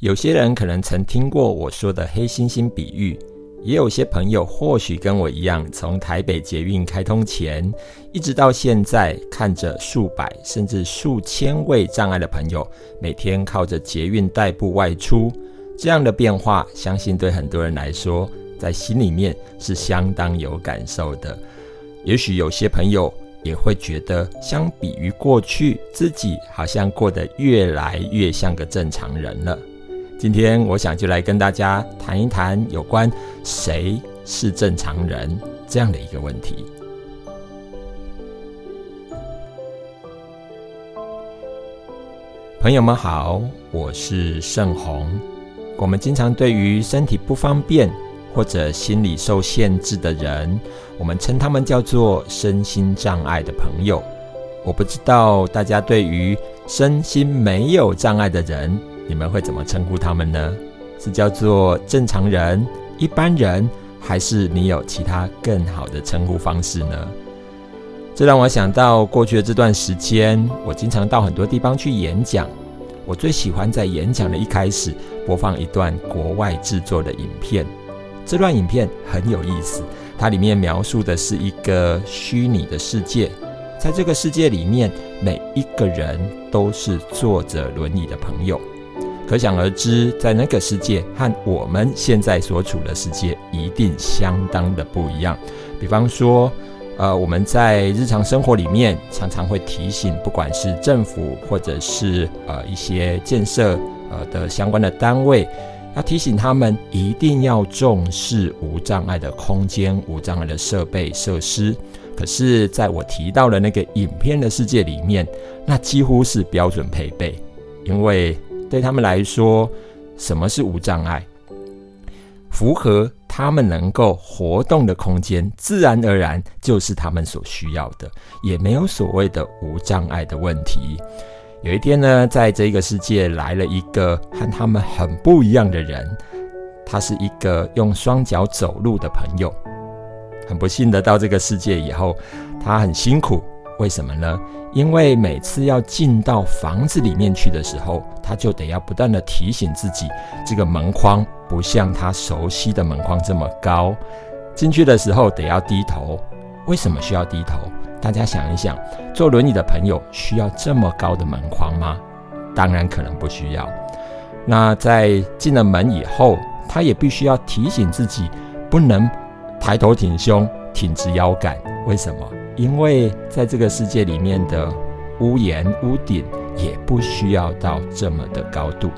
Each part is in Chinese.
有些人可能曾听过我说的黑猩猩比喻，也有些朋友或许跟我一样，从台北捷运开通前，一直到现在，看着数百甚至数千位障碍的朋友每天靠着捷运代步外出，这样的变化，相信对很多人来说，在心里面是相当有感受的。也许有些朋友也会觉得，相比于过去，自己好像过得越来越像个正常人了。今天我想就来跟大家谈一谈有关谁是正常人这样的一个问题。朋友们好，我是盛红。我们经常对于身体不方便或者心理受限制的人，我们称他们叫做身心障碍的朋友。我不知道大家对于身心没有障碍的人。你们会怎么称呼他们呢？是叫做正常人、一般人，还是你有其他更好的称呼方式呢？这让我想到过去的这段时间，我经常到很多地方去演讲。我最喜欢在演讲的一开始播放一段国外制作的影片。这段影片很有意思，它里面描述的是一个虚拟的世界，在这个世界里面，每一个人都是坐着轮椅的朋友。可想而知，在那个世界和我们现在所处的世界一定相当的不一样。比方说，呃，我们在日常生活里面常常会提醒，不管是政府或者是呃一些建设呃的相关的单位，要提醒他们一定要重视无障碍的空间、无障碍的设备设施。可是，在我提到的那个影片的世界里面，那几乎是标准配备，因为。对他们来说，什么是无障碍？符合他们能够活动的空间，自然而然就是他们所需要的，也没有所谓的无障碍的问题。有一天呢，在这个世界来了一个和他们很不一样的人，他是一个用双脚走路的朋友。很不幸的，到这个世界以后，他很辛苦。为什么呢？因为每次要进到房子里面去的时候，他就得要不断的提醒自己，这个门框不像他熟悉的门框这么高。进去的时候得要低头。为什么需要低头？大家想一想，坐轮椅的朋友需要这么高的门框吗？当然可能不需要。那在进了门以后，他也必须要提醒自己，不能抬头挺胸、挺直腰杆。为什么？因为在这个世界里面的屋檐、屋顶也不需要到这么的高度，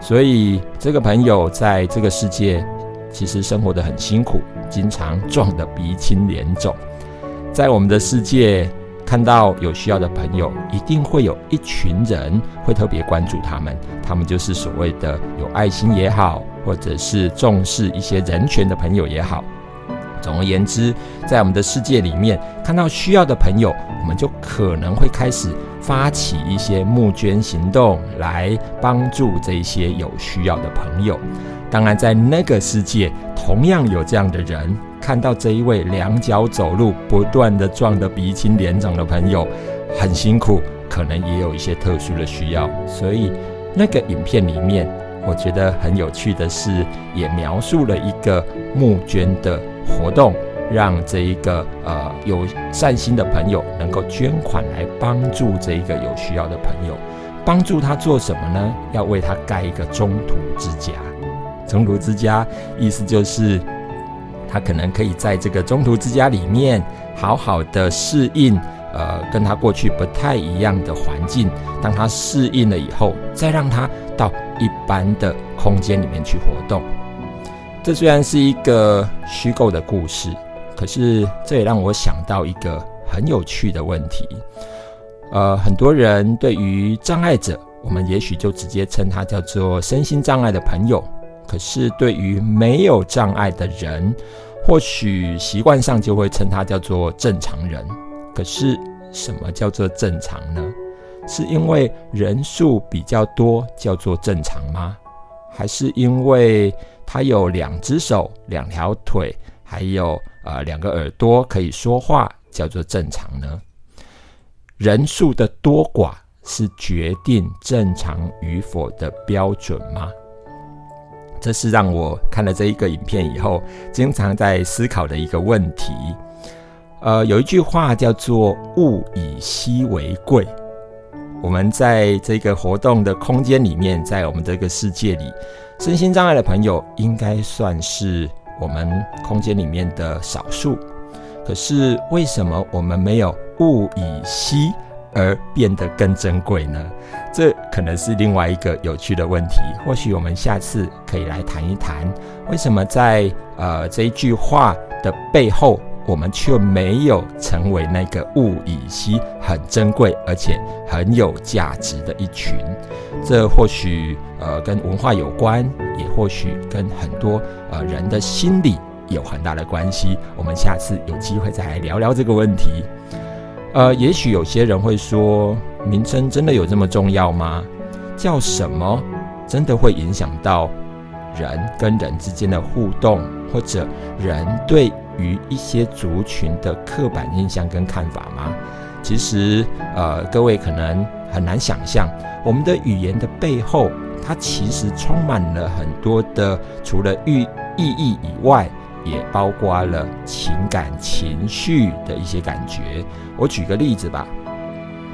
所以这个朋友在这个世界其实生活的很辛苦，经常撞得鼻青脸肿。在我们的世界看到有需要的朋友，一定会有一群人会特别关注他们，他们就是所谓的有爱心也好，或者是重视一些人权的朋友也好。总而言之，在我们的世界里面，看到需要的朋友，我们就可能会开始发起一些募捐行动，来帮助这些有需要的朋友。当然，在那个世界，同样有这样的人，看到这一位两脚走路、不断的撞得鼻青脸肿的朋友，很辛苦，可能也有一些特殊的需要。所以，那个影片里面，我觉得很有趣的是，也描述了一个募捐的。活动让这一个呃有善心的朋友能够捐款来帮助这一个有需要的朋友，帮助他做什么呢？要为他盖一个中途之家。中途之家意思就是他可能可以在这个中途之家里面好好的适应呃跟他过去不太一样的环境。当他适应了以后，再让他到一般的空间里面去活动。这虽然是一个虚构的故事，可是这也让我想到一个很有趣的问题。呃，很多人对于障碍者，我们也许就直接称他叫做身心障碍的朋友；可是对于没有障碍的人，或许习惯上就会称他叫做正常人。可是什么叫做正常呢？是因为人数比较多叫做正常吗？还是因为？他有两只手、两条腿，还有呃两个耳朵，可以说话，叫做正常呢。人数的多寡是决定正常与否的标准吗？这是让我看了这一个影片以后，经常在思考的一个问题。呃，有一句话叫做“物以稀为贵”。我们在这个活动的空间里面，在我们这个世界里，身心障碍的朋友应该算是我们空间里面的少数。可是为什么我们没有物以稀而变得更珍贵呢？这可能是另外一个有趣的问题。或许我们下次可以来谈一谈，为什么在呃这一句话的背后。我们却没有成为那个物以稀、很珍贵而且很有价值的一群。这或许呃跟文化有关，也或许跟很多呃人的心理有很大的关系。我们下次有机会再来聊聊这个问题。呃，也许有些人会说，名称真的有这么重要吗？叫什么真的会影响到人跟人之间的互动，或者人对？于一些族群的刻板印象跟看法吗？其实，呃，各位可能很难想象，我们的语言的背后，它其实充满了很多的，除了寓意义以外，也包括了情感情绪的一些感觉。我举个例子吧，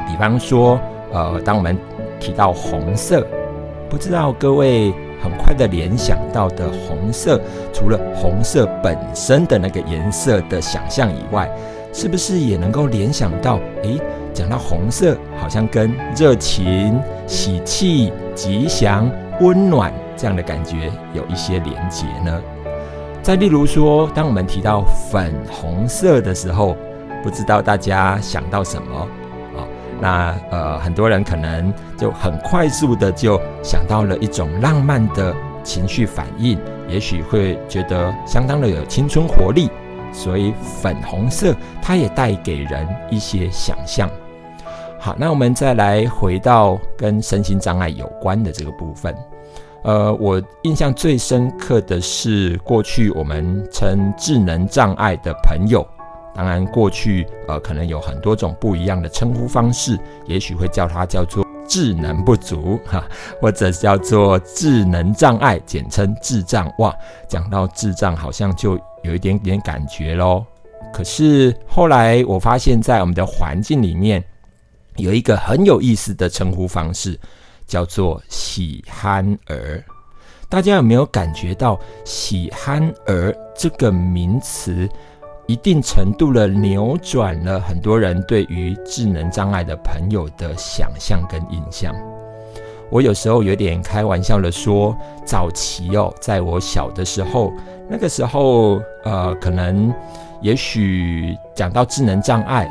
比方说，呃，当我们提到红色，不知道各位。很快的联想到的红色，除了红色本身的那个颜色的想象以外，是不是也能够联想到？诶，讲到红色，好像跟热情、喜气、吉祥、温暖这样的感觉有一些连结呢？再例如说，当我们提到粉红色的时候，不知道大家想到什么？那呃，很多人可能就很快速的就想到了一种浪漫的情绪反应，也许会觉得相当的有青春活力，所以粉红色它也带给人一些想象。好，那我们再来回到跟身心障碍有关的这个部分，呃，我印象最深刻的是过去我们称智能障碍的朋友。当然，过去呃可能有很多种不一样的称呼方式，也许会叫它叫做智能不足哈，或者叫做智能障碍，简称智障。哇，讲到智障，好像就有一点点感觉喽。可是后来我发现，在我们的环境里面，有一个很有意思的称呼方式，叫做喜憨儿。大家有没有感觉到喜憨儿这个名词？一定程度的扭转了很多人对于智能障碍的朋友的想象跟印象。我有时候有点开玩笑的说，早期哦，在我小的时候，那个时候，呃，可能也许讲到智能障碍，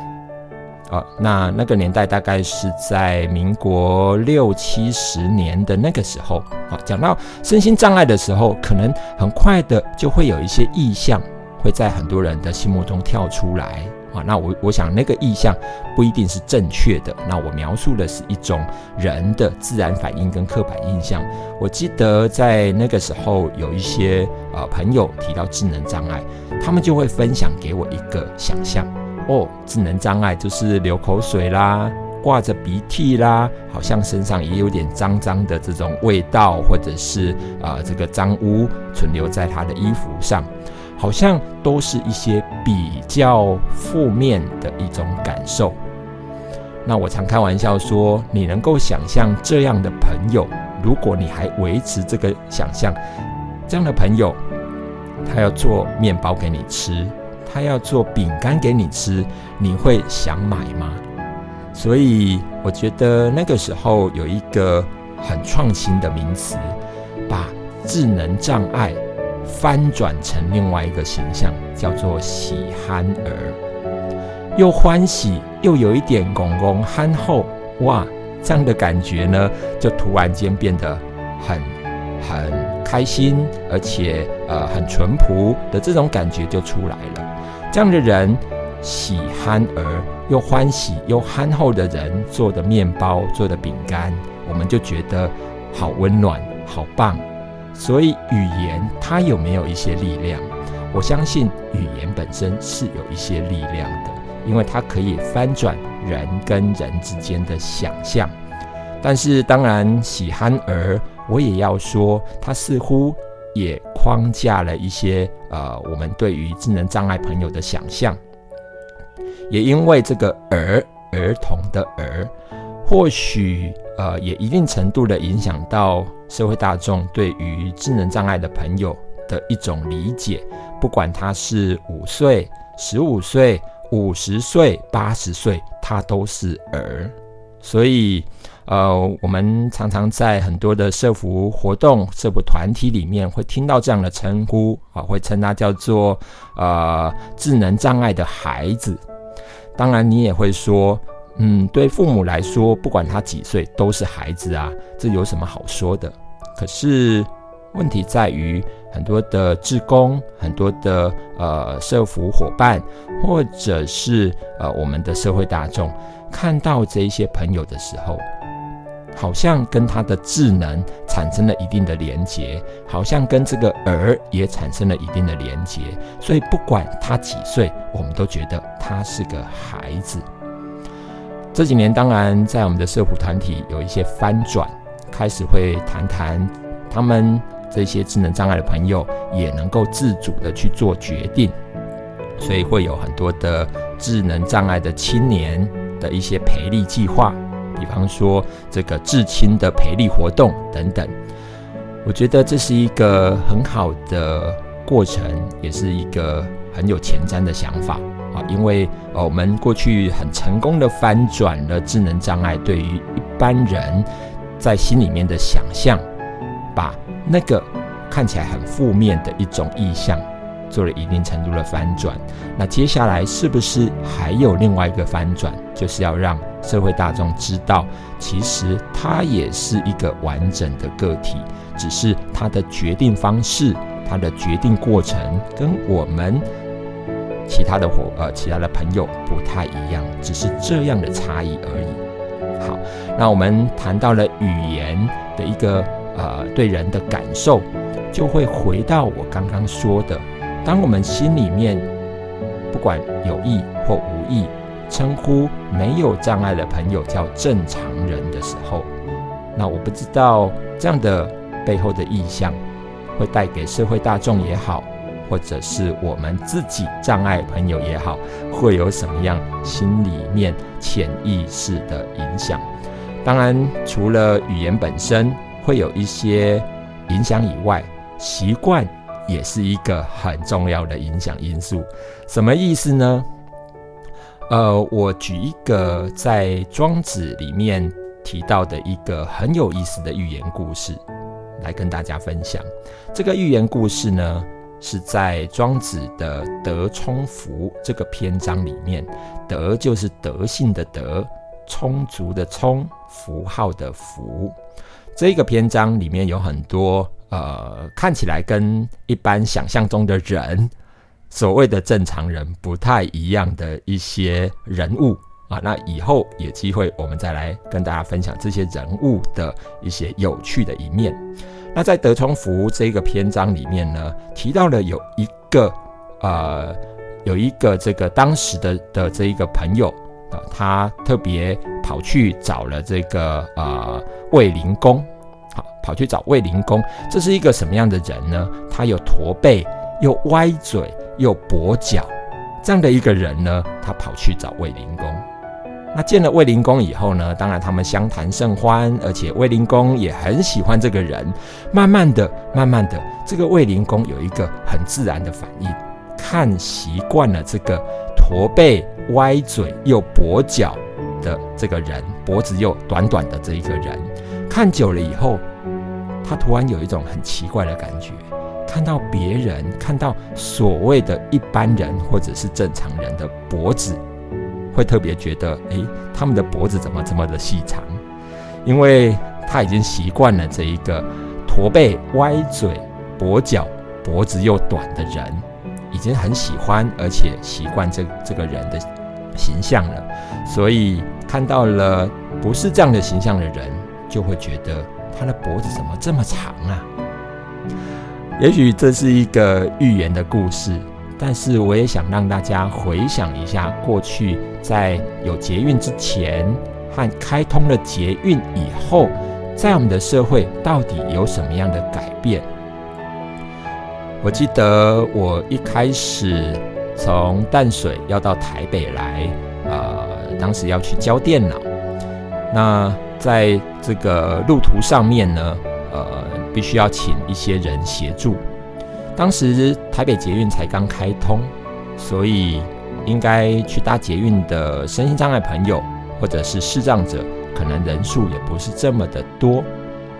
啊，那那个年代大概是在民国六七十年的那个时候，啊，讲到身心障碍的时候，可能很快的就会有一些意向。会在很多人的心目中跳出来啊，那我我想那个意象不一定是正确的。那我描述的是一种人的自然反应跟刻板印象。我记得在那个时候有一些呃朋友提到智能障碍，他们就会分享给我一个想象哦，智能障碍就是流口水啦，挂着鼻涕啦，好像身上也有点脏脏的这种味道，或者是啊这个脏污存留在他的衣服上。好像都是一些比较负面的一种感受。那我常开玩笑说，你能够想象这样的朋友，如果你还维持这个想象，这样的朋友，他要做面包给你吃，他要做饼干给你吃，你会想买吗？所以我觉得那个时候有一个很创新的名词，把智能障碍。翻转成另外一个形象，叫做喜憨儿，又欢喜又有一点公公憨厚，哇，这样的感觉呢，就突然间变得很很开心，而且呃很淳朴的这种感觉就出来了。这样的人，喜憨儿又欢喜又憨厚的人做的面包、做的饼干，我们就觉得好温暖、好棒。所以语言它有没有一些力量？我相信语言本身是有一些力量的，因为它可以翻转人跟人之间的想象，但是当然，喜憨儿，我也要说，它似乎也框架了一些呃，我们对于智能障碍朋友的想象。也因为这个儿儿童的儿，或许呃，也一定程度的影响到社会大众对于智能障碍的朋友的一种理解。不管他是五岁、十五岁、五十岁、八十岁，他都是儿。所以，呃，我们常常在很多的社服活动、社服团体里面会听到这样的称呼啊，会称他叫做呃智能障碍的孩子。当然，你也会说，嗯，对父母来说，不管他几岁都是孩子啊，这有什么好说的？可是问题在于，很多的志工、很多的呃社服伙伴，或者是呃我们的社会大众，看到这一些朋友的时候。好像跟他的智能产生了一定的连结，好像跟这个儿也产生了一定的连结，所以不管他几岁，我们都觉得他是个孩子。这几年，当然在我们的社普团体有一些翻转，开始会谈谈他们这些智能障碍的朋友也能够自主的去做决定，所以会有很多的智能障碍的青年的一些培力计划。比方说这个至亲的培力活动等等，我觉得这是一个很好的过程，也是一个很有前瞻的想法啊。因为呃，我们过去很成功的翻转了智能障碍对于一般人在心里面的想象，把那个看起来很负面的一种意象做了一定程度的翻转。那接下来是不是还有另外一个翻转，就是要让？社会大众知道，其实他也是一个完整的个体，只是他的决定方式、他的决定过程跟我们其他的伙呃其他的朋友不太一样，只是这样的差异而已。好，那我们谈到了语言的一个呃对人的感受，就会回到我刚刚说的，当我们心里面不管有意或无意。称呼没有障碍的朋友叫正常人的时候，那我不知道这样的背后的意向会带给社会大众也好，或者是我们自己障碍朋友也好，会有什么样心里面潜意识的影响？当然，除了语言本身会有一些影响以外，习惯也是一个很重要的影响因素。什么意思呢？呃，我举一个在《庄子》里面提到的一个很有意思的寓言故事，来跟大家分享。这个寓言故事呢，是在《庄子》的“德充福”这个篇章里面，“德”就是德性的“德”，充足的“充”，符号的“符”。这个篇章里面有很多呃，看起来跟一般想象中的人。所谓的正常人不太一样的一些人物啊，那以后有机会我们再来跟大家分享这些人物的一些有趣的一面。那在德充福这个篇章里面呢，提到了有一个呃，有一个这个当时的的这一个朋友啊，他特别跑去找了这个呃卫灵公，好，跑去找卫灵公，这是一个什么样的人呢？他有驼背，又歪嘴。又跛脚，这样的一个人呢，他跑去找卫灵公。那见了卫灵公以后呢，当然他们相谈甚欢，而且卫灵公也很喜欢这个人。慢慢的、慢慢的，这个卫灵公有一个很自然的反应，看习惯了这个驼背、歪嘴又跛脚的这个人，脖子又短短的这一个人，看久了以后，他突然有一种很奇怪的感觉。看到别人，看到所谓的一般人或者是正常人的脖子，会特别觉得，诶，他们的脖子怎么这么的细长？因为他已经习惯了这一个驼背、歪嘴、跛脚、脖子又短的人，已经很喜欢而且习惯这这个人的形象了。所以看到了不是这样的形象的人，就会觉得他的脖子怎么这么长啊？也许这是一个寓言的故事，但是我也想让大家回想一下过去，在有捷运之前，和开通了捷运以后，在我们的社会到底有什么样的改变？我记得我一开始从淡水要到台北来，呃，当时要去交电脑，那在这个路途上面呢，呃，必须要请一些人协助。当时台北捷运才刚开通，所以应该去搭捷运的身心障碍朋友或者是视障者，可能人数也不是这么的多。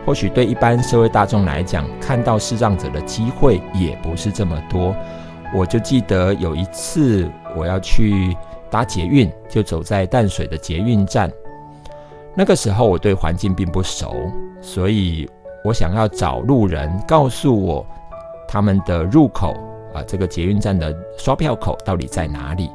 或许对一般社会大众来讲，看到视障者的机会也不是这么多。我就记得有一次我要去搭捷运，就走在淡水的捷运站。那个时候我对环境并不熟，所以我想要找路人告诉我。他们的入口啊，这个捷运站的刷票口到底在哪里？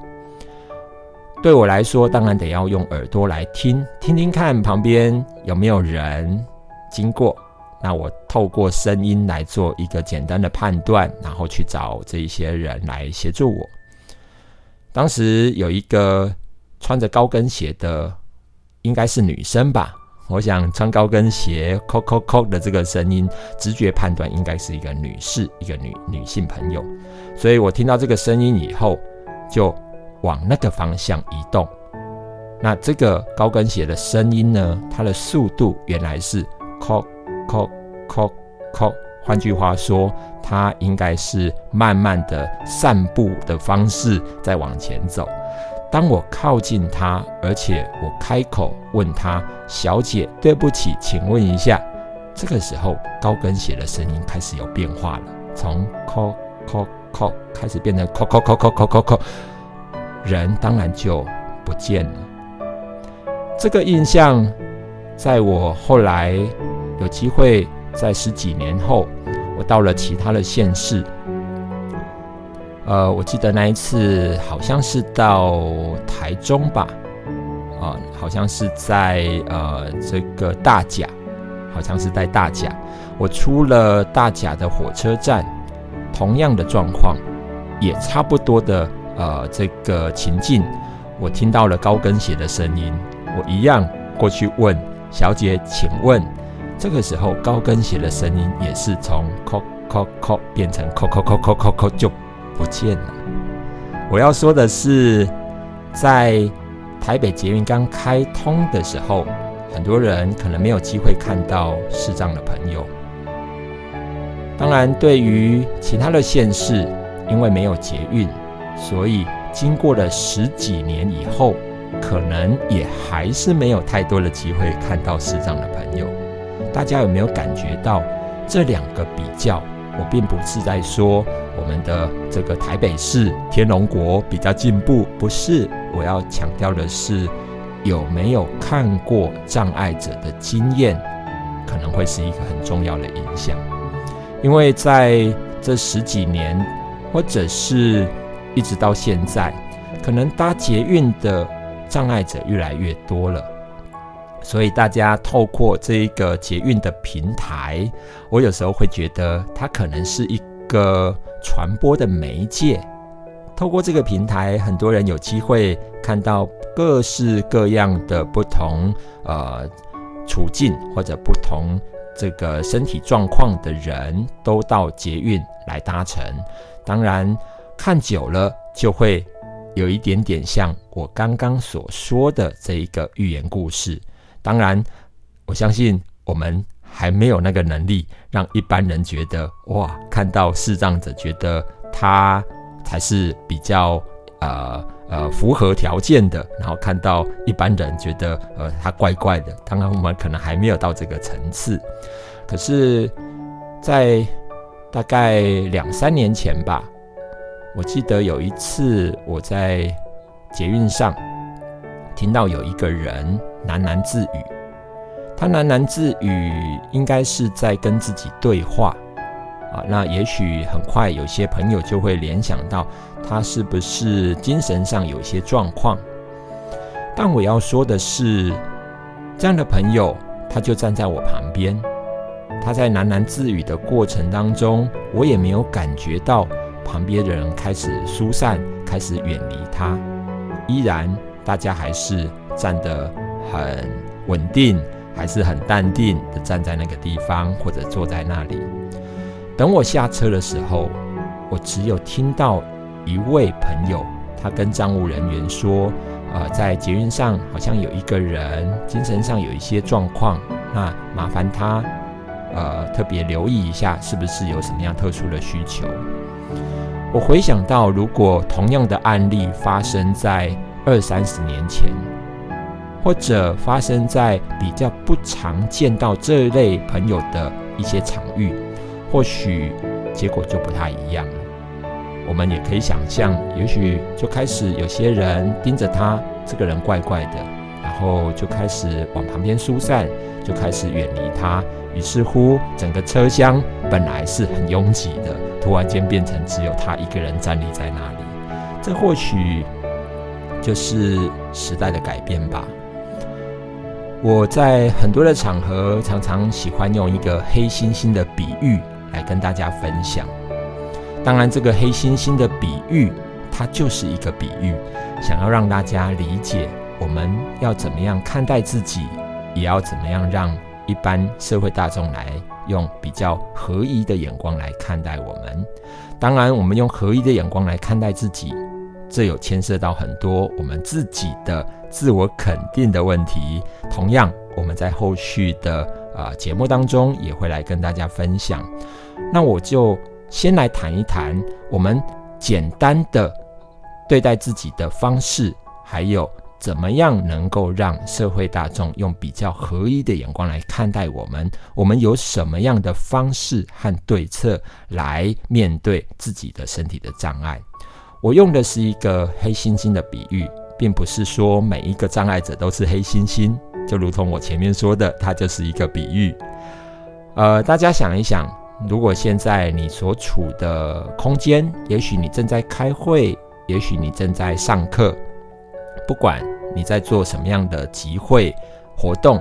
对我来说，当然得要用耳朵来听，听听看旁边有没有人经过。那我透过声音来做一个简单的判断，然后去找这一些人来协助我。当时有一个穿着高跟鞋的，应该是女生吧。我想穿高跟鞋“扣扣扣”的这个声音，直觉判断应该是一个女士，一个女女性朋友。所以我听到这个声音以后，就往那个方向移动。那这个高跟鞋的声音呢？它的速度原来是“ c 扣扣扣”，换句话说，它应该是慢慢的散步的方式在往前走。当我靠近他，而且我开口问他：“小姐，对不起，请问一下。”这个时候，高跟鞋的声音开始有变化了，从“扣扣扣”开始变成“扣扣扣扣扣扣扣”，人当然就不见了。这个印象，在我后来有机会在十几年后，我到了其他的县市。呃，我记得那一次好像是到台中吧，啊，好像是在呃这个大甲，好像是在大甲。我出了大甲的火车站，同样的状况，也差不多的呃这个情境，我听到了高跟鞋的声音，我一样过去问小姐，请问，这个时候高跟鞋的声音也是从 “co co co” 变成 “co co co co co” 就。不见了。我要说的是，在台北捷运刚开通的时候，很多人可能没有机会看到视障的朋友。当然，对于其他的县市，因为没有捷运，所以经过了十几年以后，可能也还是没有太多的机会看到视障的朋友。大家有没有感觉到这两个比较？我并不是在说我们的这个台北市天龙国比较进步，不是。我要强调的是，有没有看过障碍者的经验，可能会是一个很重要的影响。因为在这十几年，或者是一直到现在，可能搭捷运的障碍者越来越多了。所以大家透过这一个捷运的平台，我有时候会觉得它可能是一个传播的媒介。透过这个平台，很多人有机会看到各式各样的不同呃处境或者不同这个身体状况的人都到捷运来搭乘。当然，看久了就会有一点点像我刚刚所说的这一个寓言故事。当然，我相信我们还没有那个能力让一般人觉得哇，看到视障者觉得他才是比较呃呃符合条件的，然后看到一般人觉得呃他怪怪的。当然，我们可能还没有到这个层次。可是，在大概两三年前吧，我记得有一次我在捷运上听到有一个人。喃喃自语，他喃喃自语，应该是在跟自己对话啊。那也许很快有些朋友就会联想到，他是不是精神上有些状况？但我要说的是，这样的朋友，他就站在我旁边，他在喃喃自语的过程当中，我也没有感觉到旁边的人开始疏散，开始远离他，依然大家还是站得。很稳定，还是很淡定的站在那个地方，或者坐在那里。等我下车的时候，我只有听到一位朋友，他跟站务人员说：“呃，在捷运上好像有一个人精神上有一些状况，那麻烦他呃特别留意一下，是不是有什么样特殊的需求。”我回想到，如果同样的案例发生在二三十年前，或者发生在比较不常见到这类朋友的一些场域。或许结果就不太一样了。我们也可以想象，也许就开始有些人盯着他，这个人怪怪的，然后就开始往旁边疏散，就开始远离他。于是乎，整个车厢本来是很拥挤的，突然间变成只有他一个人站立在那里。这或许就是时代的改变吧。我在很多的场合常常喜欢用一个黑猩猩的比喻。来跟大家分享。当然，这个黑猩猩的比喻，它就是一个比喻，想要让大家理解我们要怎么样看待自己，也要怎么样让一般社会大众来用比较合一的眼光来看待我们。当然，我们用合一的眼光来看待自己，这有牵涉到很多我们自己的自我肯定的问题。同样，我们在后续的啊节目当中也会来跟大家分享。那我就先来谈一谈我们简单的对待自己的方式，还有怎么样能够让社会大众用比较合一的眼光来看待我们。我们有什么样的方式和对策来面对自己的身体的障碍？我用的是一个黑猩猩的比喻，并不是说每一个障碍者都是黑猩猩，就如同我前面说的，它就是一个比喻。呃，大家想一想。如果现在你所处的空间，也许你正在开会，也许你正在上课，不管你在做什么样的集会活动，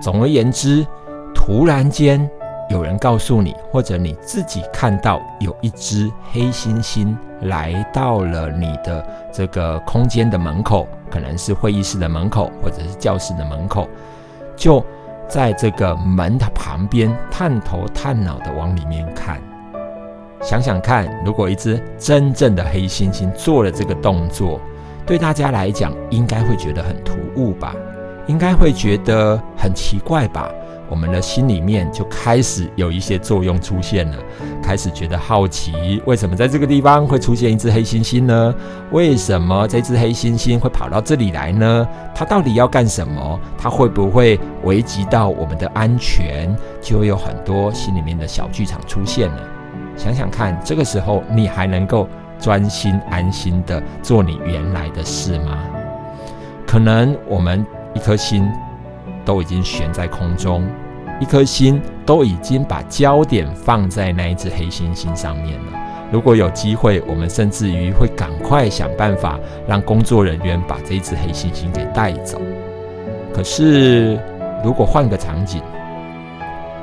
总而言之，突然间有人告诉你，或者你自己看到有一只黑猩猩来到了你的这个空间的门口，可能是会议室的门口，或者是教室的门口，就。在这个门的旁边，探头探脑的往里面看，想想看，如果一只真正的黑猩猩做了这个动作，对大家来讲，应该会觉得很突兀吧？应该会觉得很奇怪吧？我们的心里面就开始有一些作用出现了，开始觉得好奇，为什么在这个地方会出现一只黑猩猩呢？为什么这只黑猩猩会跑到这里来呢？它到底要干什么？它会不会危及到我们的安全？就有很多心里面的小剧场出现了。想想看，这个时候你还能够专心安心的做你原来的事吗？可能我们一颗心。都已经悬在空中，一颗心都已经把焦点放在那一只黑猩猩上面了。如果有机会，我们甚至于会赶快想办法让工作人员把这只黑猩猩给带走。可是，如果换个场景，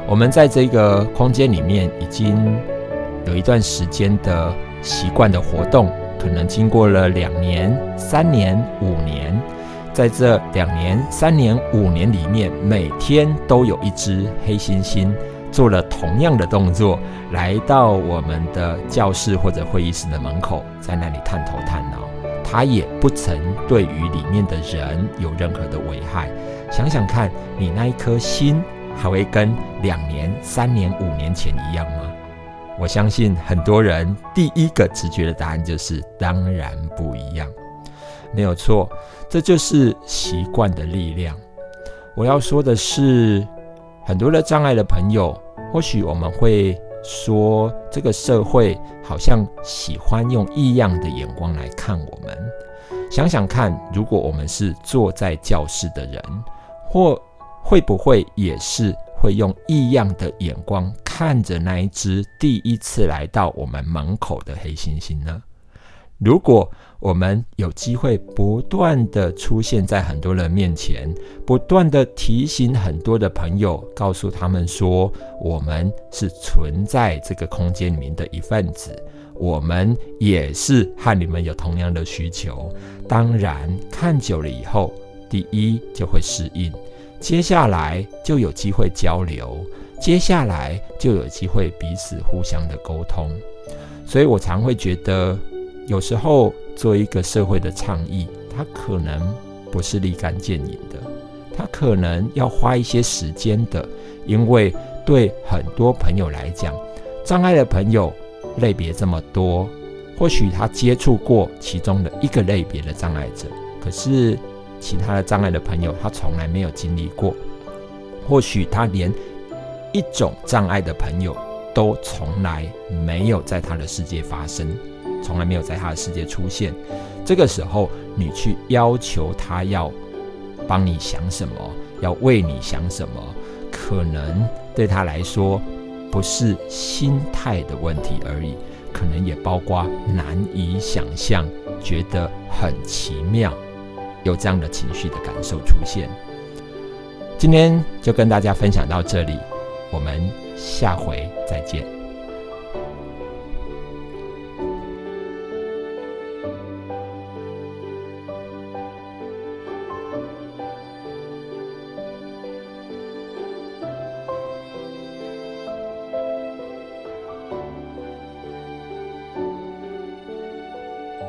我们在这个空间里面已经有一段时间的习惯的活动，可能经过了两年、三年、五年。在这两年、三年、五年里面，每天都有一只黑猩猩做了同样的动作，来到我们的教室或者会议室的门口，在那里探头探脑。它也不曾对于里面的人有任何的危害。想想看，你那一颗心还会跟两年、三年、五年前一样吗？我相信很多人第一个直觉的答案就是：当然不一样。没有错，这就是习惯的力量。我要说的是，很多的障碍的朋友，或许我们会说，这个社会好像喜欢用异样的眼光来看我们。想想看，如果我们是坐在教室的人，或会不会也是会用异样的眼光看着那一只第一次来到我们门口的黑猩猩呢？如果我们有机会不断的出现在很多人面前，不断的提醒很多的朋友，告诉他们说，我们是存在这个空间里面的一份子，我们也是和你们有同样的需求。当然，看久了以后，第一就会适应，接下来就有机会交流，接下来就有机会彼此互相的沟通。所以我常会觉得，有时候做一个社会的倡议，它可能不是立竿见影的，它可能要花一些时间的，因为对很多朋友来讲，障碍的朋友类别这么多。或许他接触过其中的一个类别的障碍者，可是其他的障碍的朋友他从来没有经历过。或许他连一种障碍的朋友都从来没有在他的世界发生，从来没有在他的世界出现。这个时候，你去要求他要帮你想什么，要为你想什么，可能对他来说不是心态的问题而已。可能也包括难以想象，觉得很奇妙，有这样的情绪的感受出现。今天就跟大家分享到这里，我们下回再见。